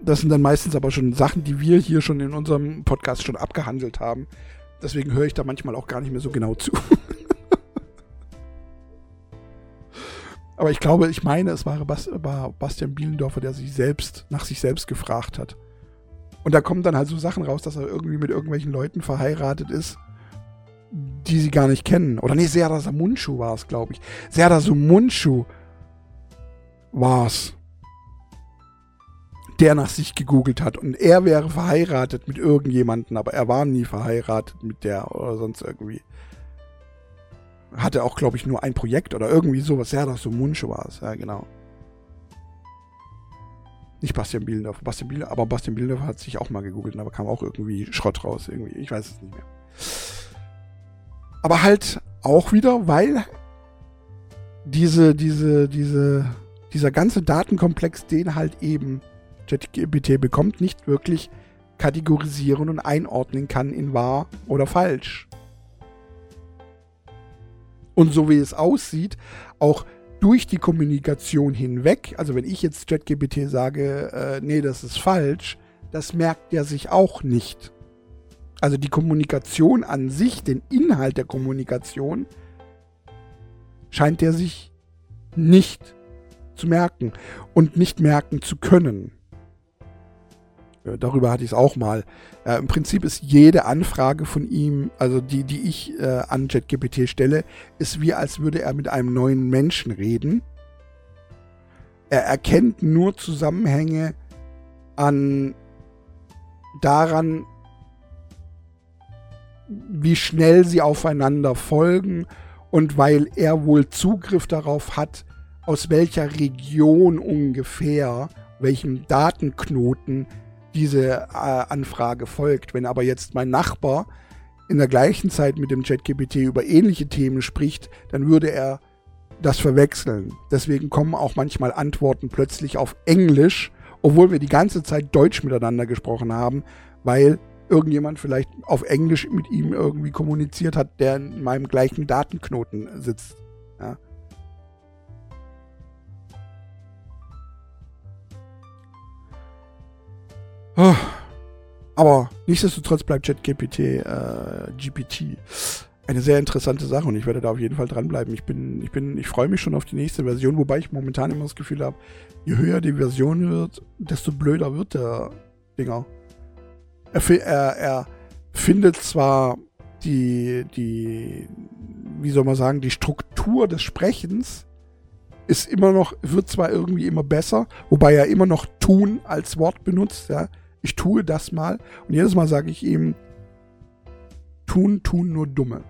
das sind dann meistens aber schon Sachen, die wir hier schon in unserem Podcast schon abgehandelt haben. Deswegen höre ich da manchmal auch gar nicht mehr so genau zu. Aber ich glaube, ich meine, es war, Bas war Bastian Bielendorfer, der sich selbst nach sich selbst gefragt hat. Und da kommen dann halt so Sachen raus, dass er irgendwie mit irgendwelchen Leuten verheiratet ist, die sie gar nicht kennen. Oder nee, Serda Samunchu war es, glaube ich. Serda Samunchu war es, der nach sich gegoogelt hat. Und er wäre verheiratet mit irgendjemanden, aber er war nie verheiratet mit der oder sonst irgendwie hatte auch, glaube ich, nur ein Projekt oder irgendwie sowas. Ja, das so Muncho war es. Ja, genau. Nicht Bastian Bielendorf, Bastian Bielendorf, aber Bastian Bielendorf hat sich auch mal gegoogelt, aber kam auch irgendwie Schrott raus. Irgendwie. Ich weiß es nicht mehr. Aber halt auch wieder, weil diese, diese, diese, dieser ganze Datenkomplex, den halt eben ChatGPT bekommt, nicht wirklich kategorisieren und einordnen kann in wahr oder falsch und so wie es aussieht, auch durch die Kommunikation hinweg, also wenn ich jetzt ChatGPT sage, äh, nee, das ist falsch, das merkt er sich auch nicht. Also die Kommunikation an sich, den Inhalt der Kommunikation, scheint er sich nicht zu merken und nicht merken zu können. Äh, darüber hatte ich es auch mal. Äh, Im Prinzip ist jede Anfrage von ihm, also die, die ich äh, an ChatGPT stelle, ist wie als würde er mit einem neuen Menschen reden. Er erkennt nur Zusammenhänge an daran, wie schnell sie aufeinander folgen und weil er wohl Zugriff darauf hat, aus welcher Region ungefähr, welchem Datenknoten diese äh, Anfrage folgt. Wenn aber jetzt mein Nachbar in der gleichen Zeit mit dem ChatGPT über ähnliche Themen spricht, dann würde er das verwechseln. Deswegen kommen auch manchmal Antworten plötzlich auf Englisch, obwohl wir die ganze Zeit Deutsch miteinander gesprochen haben, weil irgendjemand vielleicht auf Englisch mit ihm irgendwie kommuniziert hat, der in meinem gleichen Datenknoten sitzt. Aber nichtsdestotrotz bleibt ChatGPT äh, GPT eine sehr interessante Sache und ich werde da auf jeden Fall dranbleiben. Ich bin, ich bin, ich freue mich schon auf die nächste Version, wobei ich momentan immer das Gefühl habe, je höher die Version wird, desto blöder wird der Dinger. Er, er, er findet zwar die, die, wie soll man sagen, die Struktur des Sprechens ist immer noch, wird zwar irgendwie immer besser, wobei er immer noch tun als Wort benutzt, ja. Ich tue das mal und jedes Mal sage ich ihm, tun, tun nur Dumme.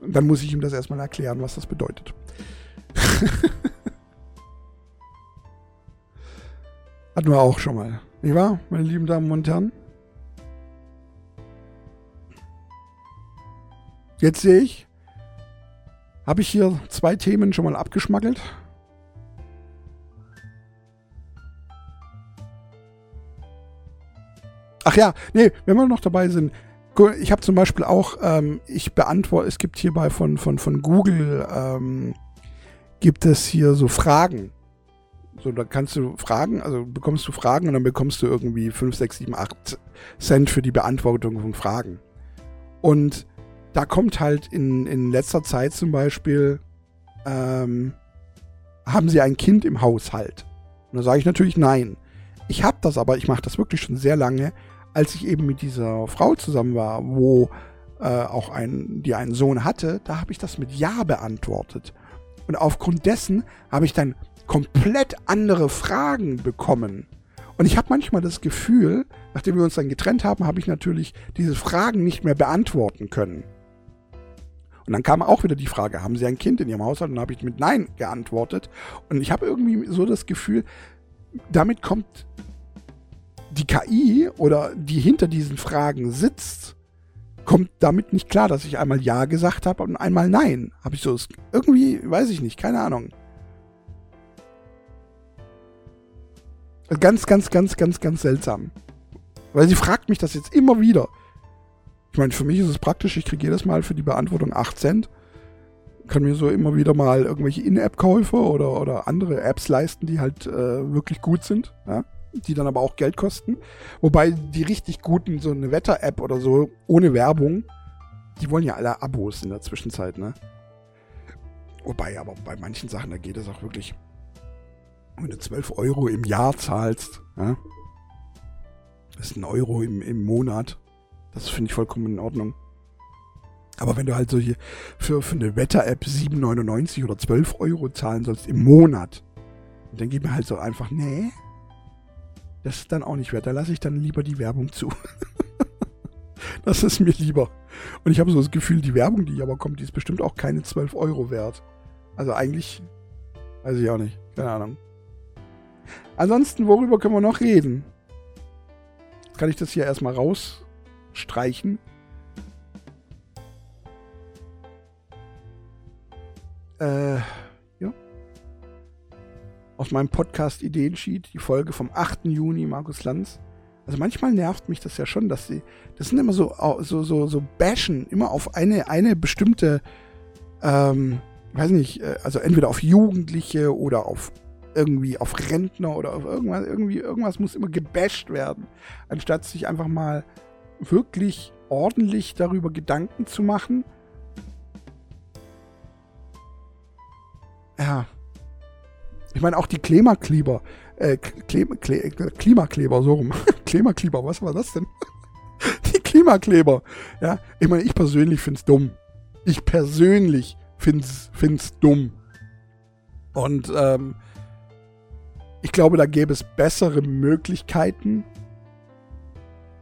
Und dann muss ich ihm das erstmal erklären, was das bedeutet. Hatten wir auch schon mal. Nicht wahr, meine lieben Damen und Herren? Jetzt sehe ich, habe ich hier zwei Themen schon mal abgeschmackelt. Ach ja, nee, wenn wir noch dabei sind, ich habe zum Beispiel auch, ähm, ich beantworte, es gibt hierbei von, von, von Google, ähm, gibt es hier so Fragen. So, da kannst du Fragen, also bekommst du Fragen und dann bekommst du irgendwie 5, 6, 7, 8 Cent für die Beantwortung von Fragen. Und da kommt halt in, in letzter Zeit zum Beispiel, ähm, haben sie ein Kind im Haushalt? Und da sage ich natürlich nein. Ich habe das aber, ich mache das wirklich schon sehr lange, als ich eben mit dieser Frau zusammen war, wo äh, auch ein, die einen Sohn hatte, da habe ich das mit Ja beantwortet. Und aufgrund dessen habe ich dann komplett andere Fragen bekommen. Und ich habe manchmal das Gefühl, nachdem wir uns dann getrennt haben, habe ich natürlich diese Fragen nicht mehr beantworten können. Und dann kam auch wieder die Frage, haben Sie ein Kind in Ihrem Haushalt? Und dann habe ich mit Nein geantwortet. Und ich habe irgendwie so das Gefühl, damit kommt die KI oder die hinter diesen Fragen sitzt, kommt damit nicht klar, dass ich einmal Ja gesagt habe und einmal Nein. Habe ich so irgendwie, weiß ich nicht, keine Ahnung. Ganz, ganz, ganz, ganz, ganz seltsam. Weil sie fragt mich das jetzt immer wieder. Ich meine, für mich ist es praktisch, ich kriege jedes Mal für die Beantwortung 8 Cent. Kann mir so immer wieder mal irgendwelche In-App-Käufe oder, oder andere Apps leisten, die halt äh, wirklich gut sind. Ja? Die dann aber auch Geld kosten. Wobei die richtig guten, so eine Wetter-App oder so, ohne Werbung, die wollen ja alle Abos in der Zwischenzeit, ne? Wobei, aber bei manchen Sachen, da geht es auch wirklich, wenn du 12 Euro im Jahr zahlst, ja? Das ist ein Euro im, im Monat. Das finde ich vollkommen in Ordnung. Aber wenn du halt so hier für, für eine Wetter-App 7,99 oder 12 Euro zahlen sollst im Monat, dann geht mir halt so einfach, nee, das ist dann auch nicht wert. Da lasse ich dann lieber die Werbung zu. das ist mir lieber. Und ich habe so das Gefühl, die Werbung, die aber kommt, die ist bestimmt auch keine 12 Euro wert. Also eigentlich, weiß ich auch nicht. Keine Ahnung. Ansonsten, worüber können wir noch reden? Jetzt kann ich das hier erstmal rausstreichen. Äh, aus meinem Podcast Ideensheet, die Folge vom 8. Juni, Markus Lanz. Also manchmal nervt mich das ja schon, dass sie, das sind immer so, so, so, so bashen, immer auf eine, eine bestimmte, ähm, weiß nicht, äh, also entweder auf Jugendliche oder auf irgendwie auf Rentner oder auf irgendwas, irgendwie, irgendwas muss immer gebasht werden, anstatt sich einfach mal wirklich ordentlich darüber Gedanken zu machen. Ja, ich meine, auch die Klimakleber, äh, Klima, Klimakleber, so rum. Klimakleber, was war das denn? die Klimakleber. Ja, ich meine, ich persönlich finde es dumm. Ich persönlich finde es dumm. Und ähm, ich glaube, da gäbe es bessere Möglichkeiten.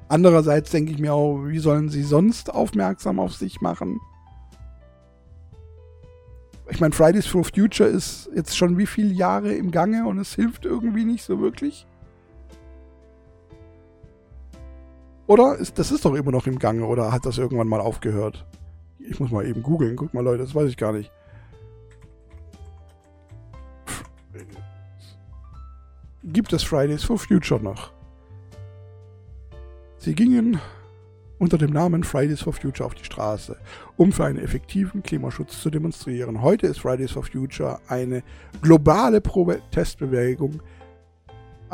Andererseits denke ich mir auch, wie sollen sie sonst aufmerksam auf sich machen? Ich meine, Fridays for Future ist jetzt schon wie viele Jahre im Gange und es hilft irgendwie nicht so wirklich. Oder? Ist, das ist doch immer noch im Gange oder hat das irgendwann mal aufgehört? Ich muss mal eben googeln. Guck mal, Leute, das weiß ich gar nicht. Gibt es Fridays for Future noch? Sie gingen unter dem Namen Fridays for Future auf die Straße, um für einen effektiven Klimaschutz zu demonstrieren. Heute ist Fridays for Future eine globale Protestbewegung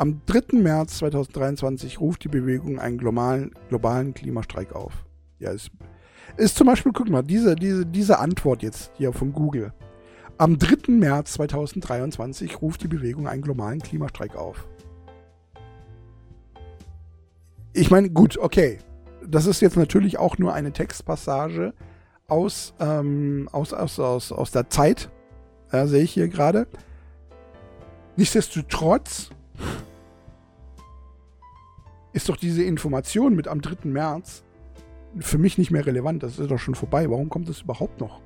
Am 3. März 2023 ruft die Bewegung einen globalen, globalen Klimastreik auf. Ja, ist, ist zum Beispiel, guck mal, diese, diese, diese Antwort jetzt hier von Google. Am 3. März 2023 ruft die Bewegung einen globalen Klimastreik auf. Ich meine, gut, okay. Das ist jetzt natürlich auch nur eine Textpassage aus, ähm, aus, aus, aus, aus der Zeit. Ja, sehe ich hier gerade. Nichtsdestotrotz ist doch diese Information mit am 3. März für mich nicht mehr relevant. Das ist doch schon vorbei. Warum kommt das überhaupt noch?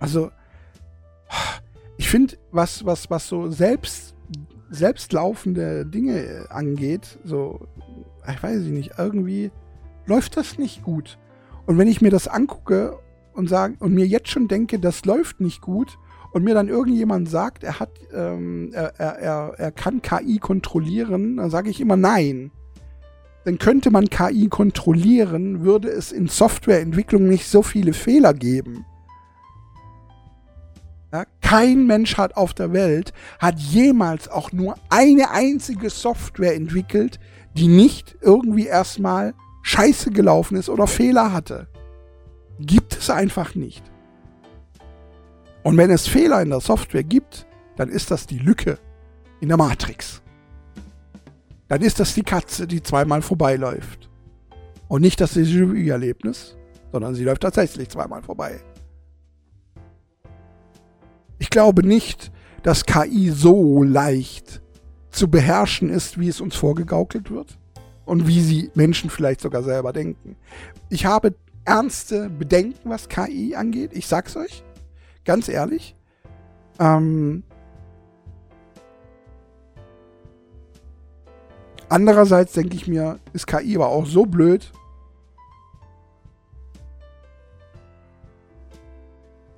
Also, ich finde, was, was, was so selbst, selbstlaufende Dinge angeht, so, ich weiß nicht, irgendwie läuft das nicht gut. Und wenn ich mir das angucke und sage und mir jetzt schon denke, das läuft nicht gut, und mir dann irgendjemand sagt, er hat, ähm, er, er, er kann KI kontrollieren, dann sage ich immer nein. Dann könnte man KI kontrollieren, würde es in Softwareentwicklung nicht so viele Fehler geben. Kein Mensch hat auf der Welt hat jemals auch nur eine einzige Software entwickelt, die nicht irgendwie erstmal scheiße gelaufen ist oder Fehler hatte. Gibt es einfach nicht. Und wenn es Fehler in der Software gibt, dann ist das die Lücke in der Matrix. Dann ist das die Katze, die zweimal vorbeiläuft. Und nicht das Déjà-vu-Erlebnis, sondern sie läuft tatsächlich zweimal vorbei. Ich glaube nicht, dass KI so leicht zu beherrschen ist, wie es uns vorgegaukelt wird und wie sie Menschen vielleicht sogar selber denken. Ich habe ernste Bedenken, was KI angeht. Ich sag's euch. Ganz ehrlich. Ähm, andererseits denke ich mir, ist KI aber auch so blöd.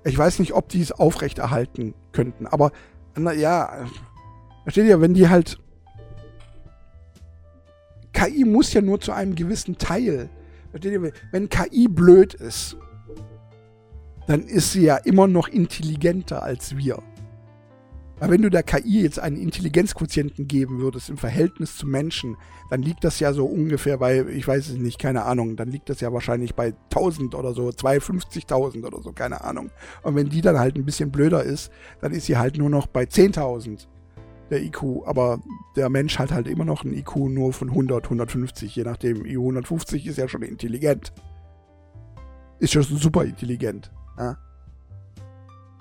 Ich weiß nicht, ob die es aufrechterhalten könnten, aber na, ja, versteht ihr, wenn die halt. KI muss ja nur zu einem gewissen Teil. Versteht ihr, wenn KI blöd ist, dann ist sie ja immer noch intelligenter als wir. Aber wenn du der KI jetzt einen Intelligenzquotienten geben würdest im Verhältnis zu Menschen, dann liegt das ja so ungefähr bei, ich weiß es nicht, keine Ahnung, dann liegt das ja wahrscheinlich bei 1000 oder so, 250.000 oder so, keine Ahnung. Und wenn die dann halt ein bisschen blöder ist, dann ist sie halt nur noch bei 10.000 der IQ. Aber der Mensch hat halt immer noch ein IQ nur von 100, 150, je nachdem. IQ 150 ist ja schon intelligent. Ist schon super intelligent. Ja.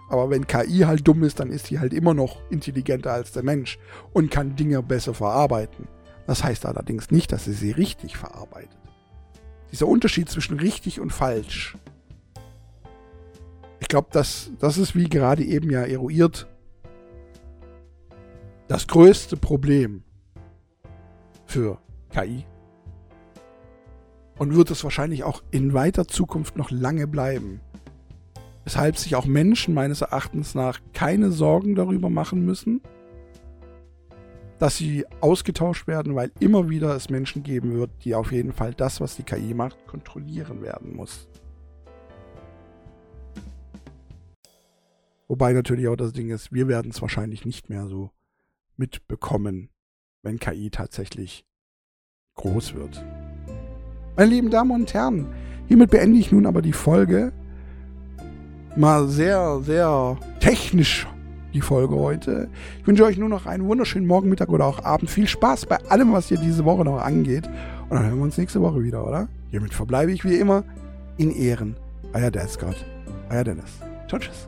Aber wenn KI halt dumm ist, dann ist sie halt immer noch intelligenter als der Mensch und kann Dinge besser verarbeiten. Das heißt allerdings nicht, dass sie sie richtig verarbeitet. Dieser Unterschied zwischen richtig und falsch. Ich glaube, das, das ist wie gerade eben ja eruiert das größte Problem für KI. Und wird es wahrscheinlich auch in weiter Zukunft noch lange bleiben weshalb sich auch Menschen meines Erachtens nach keine Sorgen darüber machen müssen, dass sie ausgetauscht werden, weil immer wieder es Menschen geben wird, die auf jeden Fall das, was die KI macht, kontrollieren werden muss. Wobei natürlich auch das Ding ist, wir werden es wahrscheinlich nicht mehr so mitbekommen, wenn KI tatsächlich groß wird. Meine lieben Damen und Herren, hiermit beende ich nun aber die Folge mal sehr, sehr technisch die Folge heute. Ich wünsche euch nur noch einen wunderschönen Morgen, Mittag oder auch Abend. Viel Spaß bei allem, was hier diese Woche noch angeht. Und dann hören wir uns nächste Woche wieder, oder? Hiermit verbleibe ich wie immer in Ehren. Euer Descott. Euer Dennis. Ciao, tschüss.